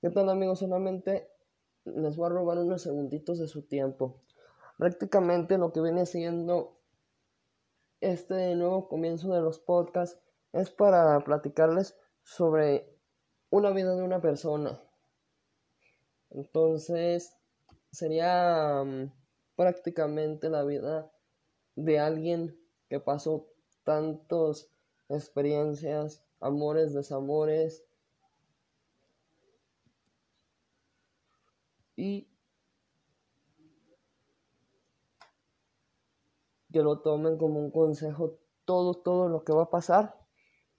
¿Qué tal amigos? Solamente les voy a robar unos segunditos de su tiempo. Prácticamente lo que viene siendo este nuevo comienzo de los podcasts es para platicarles sobre una vida de una persona. Entonces, sería mm, prácticamente la vida de alguien que pasó tantas experiencias, amores, desamores, y que lo tomen como un consejo todo, todo lo que va a pasar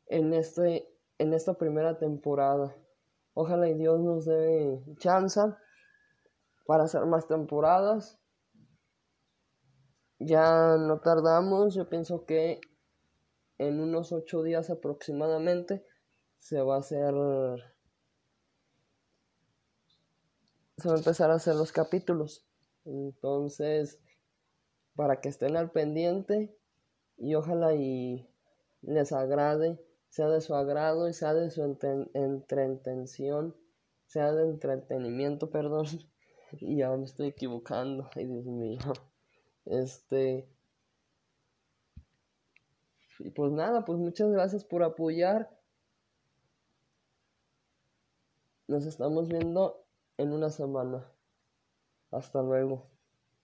en, este, en esta primera temporada. Ojalá y Dios nos dé chance para hacer más temporadas. Ya no tardamos, yo pienso que en unos ocho días aproximadamente se va a hacer se va a empezar a hacer los capítulos. Entonces, para que estén al pendiente y ojalá y les agrade, sea de su agrado y sea de su entretención, sea de entretenimiento, perdón. y ya me estoy equivocando, ay Dios mío. Este. Y pues nada, pues muchas gracias por apoyar. Nos estamos viendo en una semana. Hasta luego.